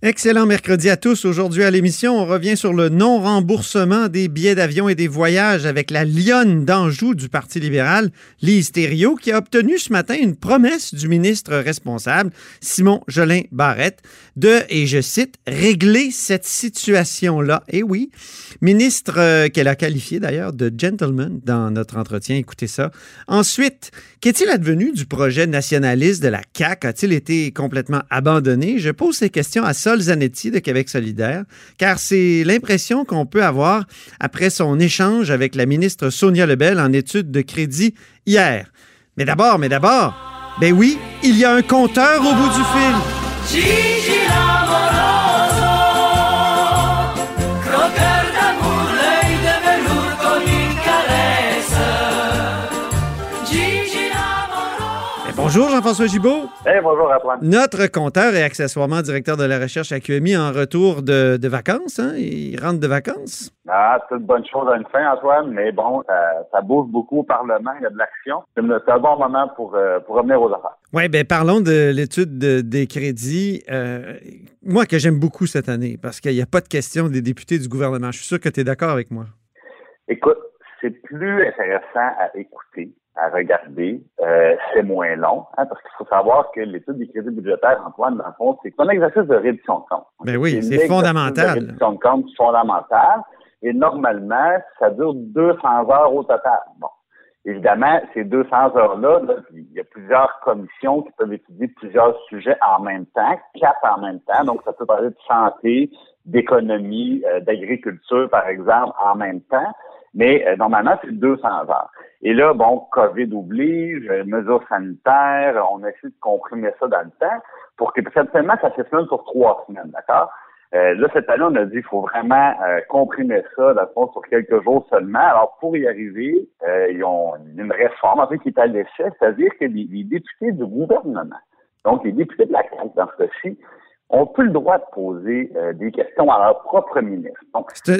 Excellent mercredi à tous. Aujourd'hui à l'émission, on revient sur le non-remboursement des billets d'avion et des voyages avec la lionne d'Anjou du Parti libéral, Lise Thériault, qui a obtenu ce matin une promesse du ministre responsable, Simon Jolin Barrette, de, et je cite, régler cette situation-là. Et oui, ministre euh, qu'elle a qualifié d'ailleurs de gentleman dans notre entretien. Écoutez ça. Ensuite, qu'est-il advenu du projet nationaliste de la CAQ? A-t-il été complètement abandonné? Je pose ces questions à Zanetti de Québec solidaire, car c'est l'impression qu'on peut avoir après son échange avec la ministre Sonia Lebel en études de crédit hier. Mais d'abord, mais d'abord, ben oui, il y a un compteur au bout du fil. Bonjour Jean-François Gibault. Hey, bonjour Antoine. Notre compteur et accessoirement directeur de la recherche à QMI en retour de, de vacances. Hein? Il rentre de vacances? Ah, c'est une bonne chose à une fin, Antoine, mais bon, ça, ça bouge beaucoup au Parlement, il y a de l'action. C'est un bon moment pour, euh, pour revenir aux affaires. Oui, ben parlons de l'étude de- des crédits. Euh, moi, que j'aime beaucoup cette année, parce qu'il n'y a pas de question des députés du gouvernement. Je suis sûr que tu es d'accord avec moi. Écoute, c'est plus intéressant à écouter, à regarder. Euh, c'est moins long, hein, parce qu'il faut savoir que l'étude des crédits budgétaires, Antoine, dans le fond, c'est un exercice de réduction de compte. Ben oui, c'est fondamental. De réduction de compte fondamental. Et normalement, ça dure 200 heures au total. Bon. Évidemment, ces 200 heures-là, là, il y a plusieurs commissions qui peuvent étudier plusieurs sujets en même temps, quatre en même temps. Donc, ça peut parler de santé, d'économie, euh, d'agriculture, par exemple, en même temps. Mais euh, normalement, c'est 200 heures. Et là, bon, COVID oblige, euh, mesures sanitaires, on essaie de comprimer ça dans le temps pour que, certainement, ça s'effleure sur trois semaines, d'accord? Euh, là, cette année, on a dit qu'il faut vraiment euh, comprimer ça, dans le fond, sur quelques jours seulement. Alors, pour y arriver, euh, ils ont une réforme, en fait, qui est à l'essai, c'est-à-dire que les, les députés du gouvernement, donc les députés de la CAQ, dans ce cas-ci, ont plus le droit de poser euh, des questions à leur propre ministre.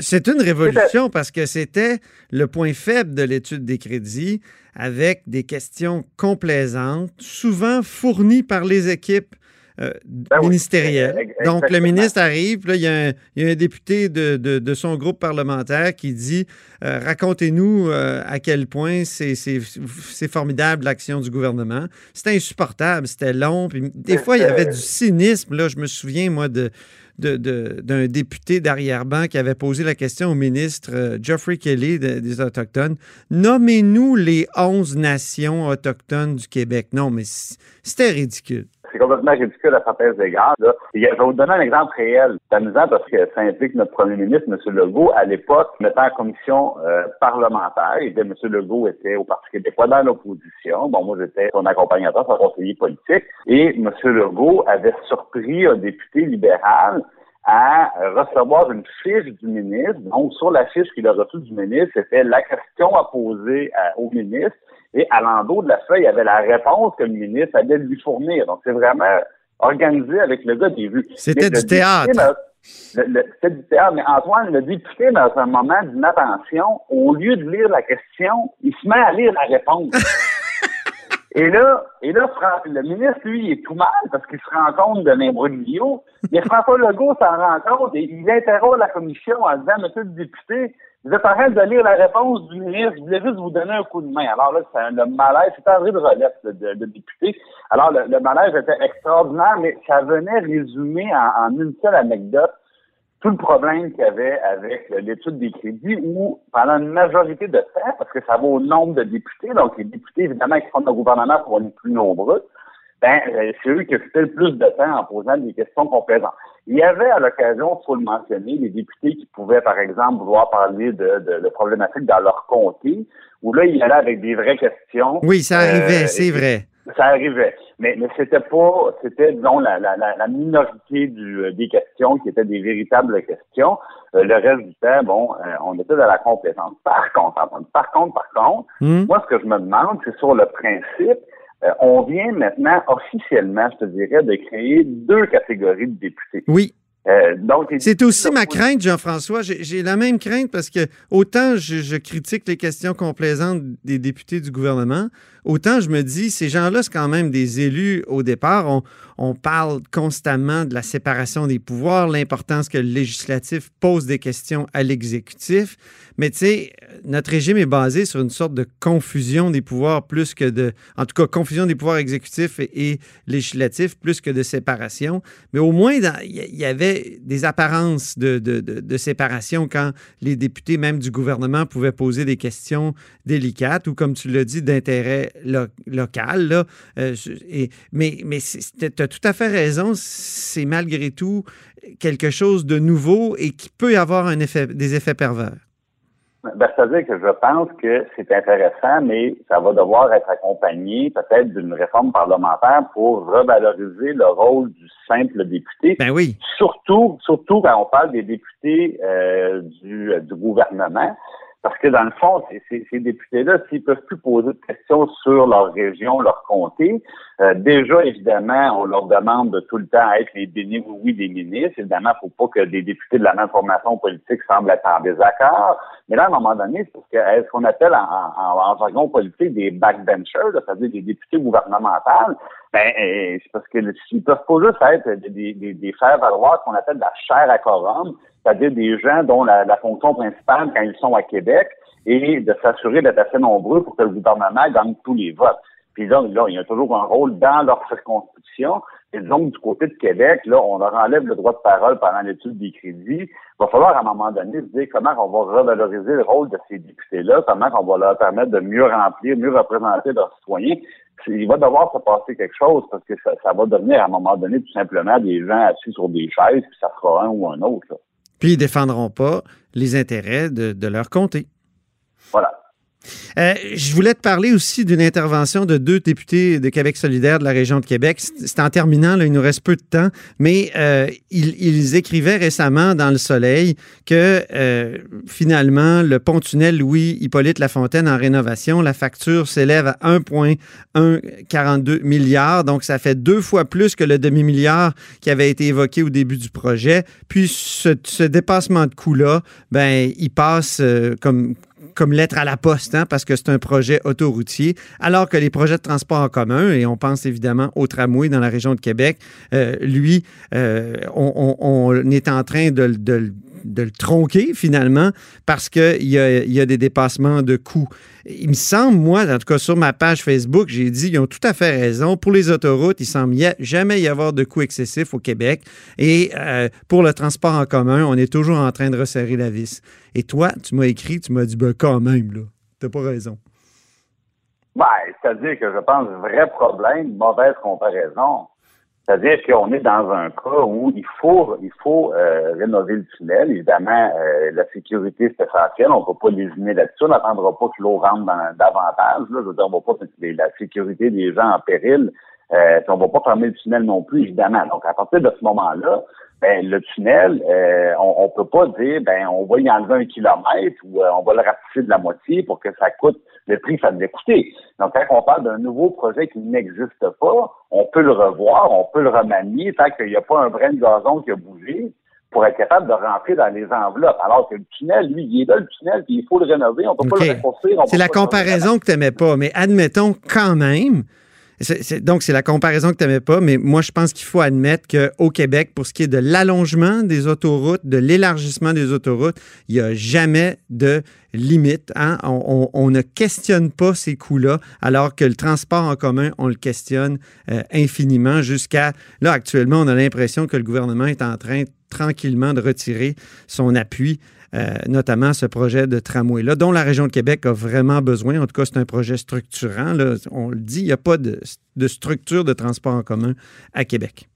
C'est une révolution parce que c'était le point faible de l'étude des crédits avec des questions complaisantes, souvent fournies par les équipes euh, Ben oui. ministérielles. Ex- Donc, le ministre arrive, là, il y a un, il y a un député de, de- de son groupe parlementaire qui dit euh, Racontez-nous euh, à quel point c'est formidable l'action du gouvernement. C'était insupportable, c'était long. Puis des fois, il y avait du cynisme. Là, je me souviens, moi, de d'un député d'arrière-ban qui avait posé la question au ministre Geoffrey Kelly de- des Autochtones. Nommez-nous les 11 nations autochtones du Québec. Non, mais c'était ridicule. C'est complètement ridicule à certains égards. Là. Et je vais vous donner un exemple réel. C'est amusant parce que ça implique notre premier ministre, M. Legault, à l'époque, mettant en commission euh, parlementaire. Et M. Legault était au Parti québécois dans l'opposition. Bon, moi, j'étais son accompagnateur, son conseiller politique. Et M. Legault avait surpris un député libéral à recevoir une fiche du ministre. Donc, sur la fiche qu'il a reçue du ministre, c'était la question à poser à- au ministre. Et à l'endos de la feuille, il y avait la réponse que le ministre allait lui fournir. Donc, c'est vraiment organisé avec le gars des vues. C'était du théâtre. C'était du théâtre. Mais Antoine, le député, dans un moment d'inattention, au lieu de lire la question, il se met à lire la réponse. Et là, et là, le ministre, lui, il est tout mal parce qu'il se rend compte de l'imbroglio. Mais François Legault s'en rend compte et il interroge la commission en disant, Monsieur le député, vous êtes en train de lire la réponse du ministre, je voulais juste vous donner un coup de main. Alors là, c'est un- le malaise, c'était André de Relette, le, de- député. Alors, le, malaise était extraordinaire, mais ça venait résumer en une seule anecdote tout le problème qu'il y avait avec l'étude des crédits où, pendant une majorité de temps, parce que ça va au nombre de députés, donc les députés, évidemment, qui font le gouvernement seront les plus nombreux, ben, euh, c'est eux qui occupaient le plus de temps en posant des questions complaisantes. Il y avait à l'occasion, il faut le mentionner, les députés qui pouvaient, par exemple, vouloir parler de, de, de problématiques dans leur comté, où là, ils allaient avec des vraies questions. Oui, ça arrivait, Euh, c'est vrai. Ça arrivait. Mais, mais c'était pas, c'était, disons, la, la, la minorité du, euh, des questions qui étaient des véritables questions. Euh, le reste du temps, bon, euh, on était dans la compétence. Par contre, par contre, par contre, Hmm. moi, ce que je me demande, c'est sur le principe, on vient maintenant officiellement, je te dirais, de créer deux catégories de députés. Oui. Euh, C'est aussi ma crainte, Jean-François. J'ai j'ai la même crainte parce que autant je, je critique les questions complaisantes des députés du gouvernement, autant je me dis, ces gens-là, c'est quand même des élus au départ. On, on parle constamment de la séparation des pouvoirs, l'importance que le législatif pose des questions à l'exécutif. Mais tu sais, notre régime est basé sur une sorte de confusion des pouvoirs plus que de... En tout cas, confusion des pouvoirs exécutifs et, législatifs plus que de séparation. Mais au moins, il y, avait des apparences de, séparation quand les députés, même du gouvernement, pouvaient poser des questions délicates ou, comme tu l'as dit, d'intérêt lo- local. Là. Euh, mais mais tu tout à fait raison, c'est malgré tout quelque chose de nouveau et qui peut avoir un effet, des effets pervers. Ben, C'est-à-dire que je pense que c'est intéressant, mais ça va devoir être accompagné peut-être d'une réforme parlementaire pour revaloriser le rôle du simple député. Ben oui. Surtout, surtout quand on parle des députés euh, du, du gouvernement. Parce que dans le fond, ces députés-là, s'ils peuvent plus poser de questions sur leur région, leur comté, euh, déjà, évidemment, on leur demande de tout le temps être les bénis oui, des ministres. Évidemment, il ne faut pas que des députés de la même formation politique semblent être en désaccord. Mais là, à un moment donné, c'est parce que euh, ce qu'on appelle en, en, en jargon politique des backbenchers, c'est-à-dire des députés gouvernementaux, ben, euh, c'est parce que s'ils peuvent pas juste être des, des, des faire valoir ce qu'on appelle la chair à quorum, c'est-à-dire des gens dont la, la fonction principale, quand ils sont à Québec, est de s'assurer d'être assez nombreux pour que le gouvernement gagne tous les votes. Puis là, là, il y a toujours un rôle dans leur circonscription. Et donc, du côté de Québec, là, on leur enlève le droit de parole pendant l'étude des crédits. Il va falloir, à un moment donné, se dire comment on va revaloriser le rôle de ces députés-là, comment on va leur permettre de mieux remplir, mieux représenter leurs citoyens. Il va devoir se passer quelque chose parce que ça, ça va devenir, à un moment donné, tout simplement des gens assis sur des chaises, puis ça sera un ou un autre. là. Puis ils ne défendront pas les intérêts de, de leur comté. Voilà. Euh, je voulais te parler aussi d'une intervention de deux députés de Québec solidaire de la région de Québec. C'est en terminant, il nous reste peu de temps, mais euh, ils, écrivaient récemment dans Le Soleil que euh, finalement, le pont-tunnel Louis-Hippolyte Lafontaine en rénovation, la facture s'élève à 1,142 milliards, donc ça fait deux fois plus que le demi-milliard qui avait été évoqué au début du projet. Puis ce, ce dépassement de coût-là, ben, il passe comme comme lettre à la poste, hein, parce que c'est un projet autoroutier, alors que les projets de transport en commun, et on pense évidemment au tramway dans la région de Québec, euh, lui, euh, on, est en train de, de de le tronquer finalement parce qu'il y a, y a des dépassements de coûts. Il me semble, moi, en tout cas sur ma page Facebook, j'ai dit, ils ont tout à fait raison. Pour les autoroutes, il semble jamais y avoir de coûts excessifs au Québec. Et euh, pour le transport en commun, on est toujours en train de resserrer la vis. Et toi, tu m'as écrit, tu m'as dit, ben quand même, là, t'as pas raison. Ben, c'est-à-dire que je pense vrai problème, mauvaise comparaison. C'est-à-dire qu'on est dans un cas où il faut il faut euh, rénover le tunnel. Évidemment, euh, la sécurité, c'est essentiel. On ne peut pas lésiner là-dessus. On n'attendra pas que l'eau rentre dans, davantage. Là. Je veux dire, on va pas la sécurité des gens en péril. Euh, puis on ne va pas fermer le tunnel non plus, évidemment. Donc, à partir de ce moment-là, ben, le tunnel, euh, on ne peut pas dire, ben, on va y enlever un kilomètre ou euh, on va le rapetisser de la moitié pour que ça coûte le prix que ça devait coûter. Donc, quand on parle d'un nouveau projet qui n'existe pas, on peut le revoir, on peut le remanier tant qu'il n'y a pas un brin de gazon qui a bougé pour être capable de rentrer dans les enveloppes. Alors que le tunnel, lui, il est là, le tunnel, puis il faut le rénover, on ne peut pas le raccourcir. C'est la comparaison que tu n'aimais pas, mais admettons quand même. Donc, c'est la comparaison que tu n'aimais pas, mais moi, je pense qu'il faut admettre qu'au Québec, pour ce qui est de l'allongement des autoroutes, de l'élargissement des autoroutes, il n'y a jamais de limite. hein? On, ne questionne pas ces coûts-là, alors que le transport en commun, on le questionne euh, infiniment jusqu'à... Là, actuellement, on a l'impression que le gouvernement est en train tranquillement de retirer son appui euh, notamment ce projet de tramway-là, dont la région de Québec a vraiment besoin. En tout cas, c'est un projet structurant. On le dit, il n'y a pas de structure de transport en commun à Québec.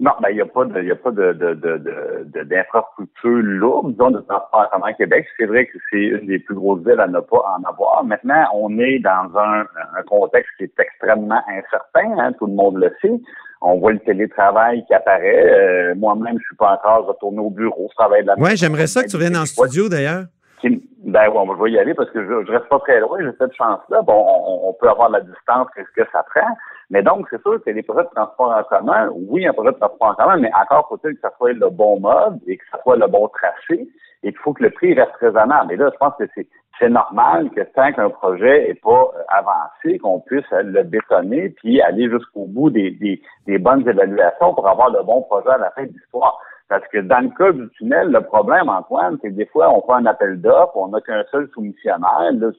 Non, ben, il n'y a pas de, il y a pas de, de, de, de- d'infrastructure lourde, disons, de transport en Québec. C'est vrai que c'est une des plus grosses villes à ne pas en avoir. Maintenant, on est dans un, un contexte qui est extrêmement incertain, hein, tout le monde le sait. On voit le télétravail qui apparaît. Euh, moi-même, je suis pas encore retourné au bureau. Je travaille de la Ouais, j'aimerais ça que tu viennes en studio d'ailleurs. Qui- Ben ouais, je vais y aller parce que je, je reste pas très loin, j'ai cette chance-là. Bon, on, on peut avoir la distance que ce que ça prend? Mais donc, c'est sûr que les projets de transport en commun, oui, un projet de transport en commun, mais encore faut-il que ça soit le bon mode et que ça soit le bon tracé et qu'il faut que le prix reste raisonnable. Et là, je pense que c'est c'est normal que tant qu'un projet n'est pas euh, avancé, qu'on puisse le bétonner puis aller jusqu'au bout des, des, des bonnes évaluations pour avoir le bon projet à la fin de l'histoire. Parce que dans le cas du tunnel, le problème, Antoine, c'est que des fois, on fait un appel d'offres, on n'a qu'un seul soumissionnaire. Le,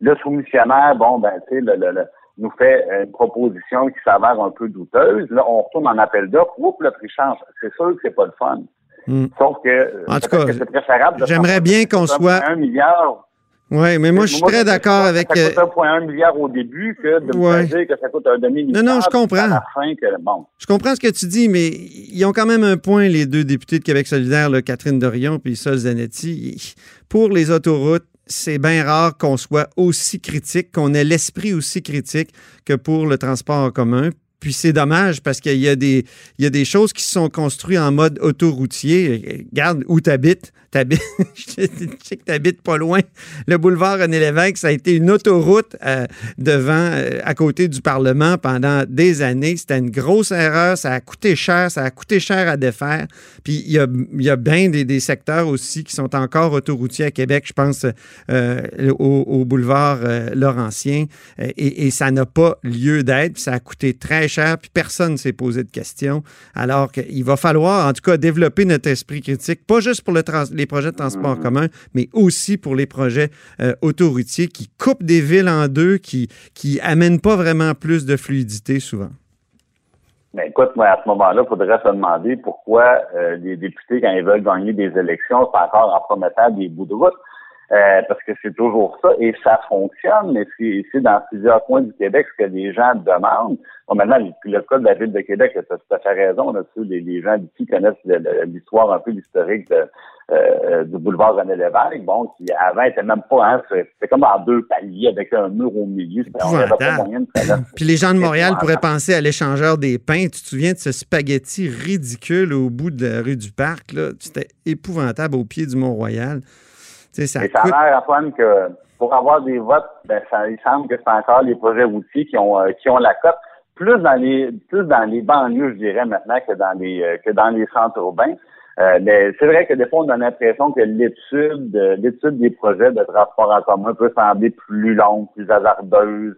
le soumissionnaire, bon, ben, tu sais, le, le, le- nous fait une proposition qui s'avère un peu douteuse. Là, on retourne en appel d'offres, oups, le prix change. C'est sûr que c'est pas le fun. Hmm. Sauf que, euh, En tout cas, c'est préférable j'aimerais bien qu'on soit- Un milliard. Oui, mais moi, je suis très d'accord avec. Ça euh, coûte 1,1 milliard au début que de Ouais. me dire que ça coûte un demi-milliard. Non, non, je comprends. À la fin, que, bon. Je comprends ce que tu dis, mais ils ont quand même un point, les deux députés de Québec solidaire, là, Catherine Dorion et Sol Zanetti. Pour les autoroutes, c'est bien rare qu'on soit aussi critique, qu'on ait l'esprit aussi critique que pour le transport en commun. Puis c'est dommage parce qu'il y, a des- choses qui sont construites en mode autoroutier. Regarde où tu habites. je sais que tu habites pas loin. Le boulevard René Lévesque, ça a été une autoroute euh, devant, euh, à côté du Parlement pendant des années. C'était une grosse erreur. Ça a coûté cher. Ça a coûté cher à défaire. Puis il y a, y a bien des, secteurs aussi qui sont encore autoroutiers à Québec. Je pense euh, au, boulevard Laurentien. Et, ça n'a pas lieu d'être. Ça a coûté très cher. Puis personne ne s'est posé de questions. Alors qu'il va falloir, en tout cas, développer notre esprit critique, pas juste pour le trans- les projets de transport en commun, mais aussi pour les projets euh, autoroutiers qui coupent des villes en deux, qui qui amènent pas vraiment plus de fluidité souvent. Mais écoute, moi, à ce moment-là, il faudrait se demander pourquoi euh, les députés, quand ils veulent gagner des élections, c'est encore en promettant des bouts de route. Euh, parce que c'est toujours ça, et ça fonctionne, mais c'est dans plusieurs coins du Québec ce que les gens demandent. Bon, maintenant, le, le cas de la Ville de Québec, tu as tout à fait raison là-dessus. Les, les gens d'ici connaissent l'histoire un peu l'historique euh, du boulevard René Lévesque, bon, qui avant était même pas, hein, c'était comme en deux paliers avec un mur au milieu. On pas moyen de. Puis les gens de Montréal pourraient penser à l'échangeur des pains. Tu te souviens de ce spaghetti ridicule au bout de la rue du Parc? là? C'était épouvantable au pied du Mont-Royal. Ça Et ça coûte... a l'air, Antoine, que pour avoir des votes, ben, ça, il semble que c'est encore les projets routiers qui ont, euh, qui ont la cote. Plus dans les, plus dans les banlieues, je dirais maintenant, que dans les, euh, que dans les centres urbains. Euh, mais c'est vrai que des fois, on a l'impression que l'étude, euh, l'étude des projets de transport en commun peut sembler plus longue, plus hasardeuse.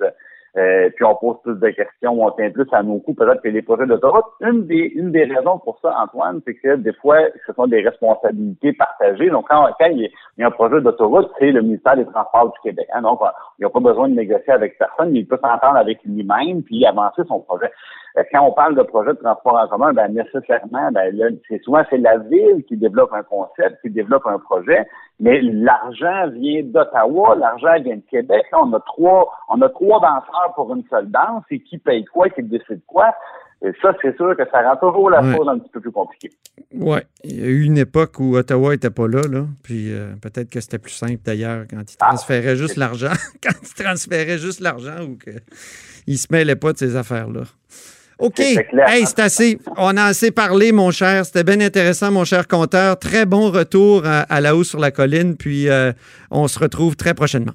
Euh, puis on pose plus de questions, on tient plus à nos coups peut-être que les projets d'autoroute. Une des, une des raisons pour ça, Antoine, c'est que des fois, ce sont des responsabilités partagées. Donc, quand, quand il y a- il y a un projet d'autoroute, c'est le ministère des Transports du Québec. hein. Donc, il n'y a pas besoin de négocier avec personne, mais il peut s'entendre avec lui-même puis avancer son projet. Euh, Quand on parle de projet de transport en commun, ben nécessairement, ben c'est souvent c'est la ville qui développe un concept, qui développe un projet, mais l'argent vient d'Ottawa, l'argent vient de Québec. Là, on a trois, on a trois danseurs pour une seule danse, et qui paye quoi, qui décide quoi? Et ça, c'est sûr que ça rend toujours la Ouais. chose un petit peu plus compliquée. Ouais. Il y a eu une époque où Ottawa n'était pas là, là. Puis euh, peut-être que c'était plus simple d'ailleurs quand ils Ah, transféraient juste l'argent. quand ils transféraient juste l'argent ou qu'ils ne se mêlaient pas de ces affaires-là. OK. Hey, c'est assez. On a assez parlé, mon cher. C'était bien intéressant, mon cher compteur. Très bon retour à, à la hausse sur la colline. Puis euh, on se retrouve très prochainement.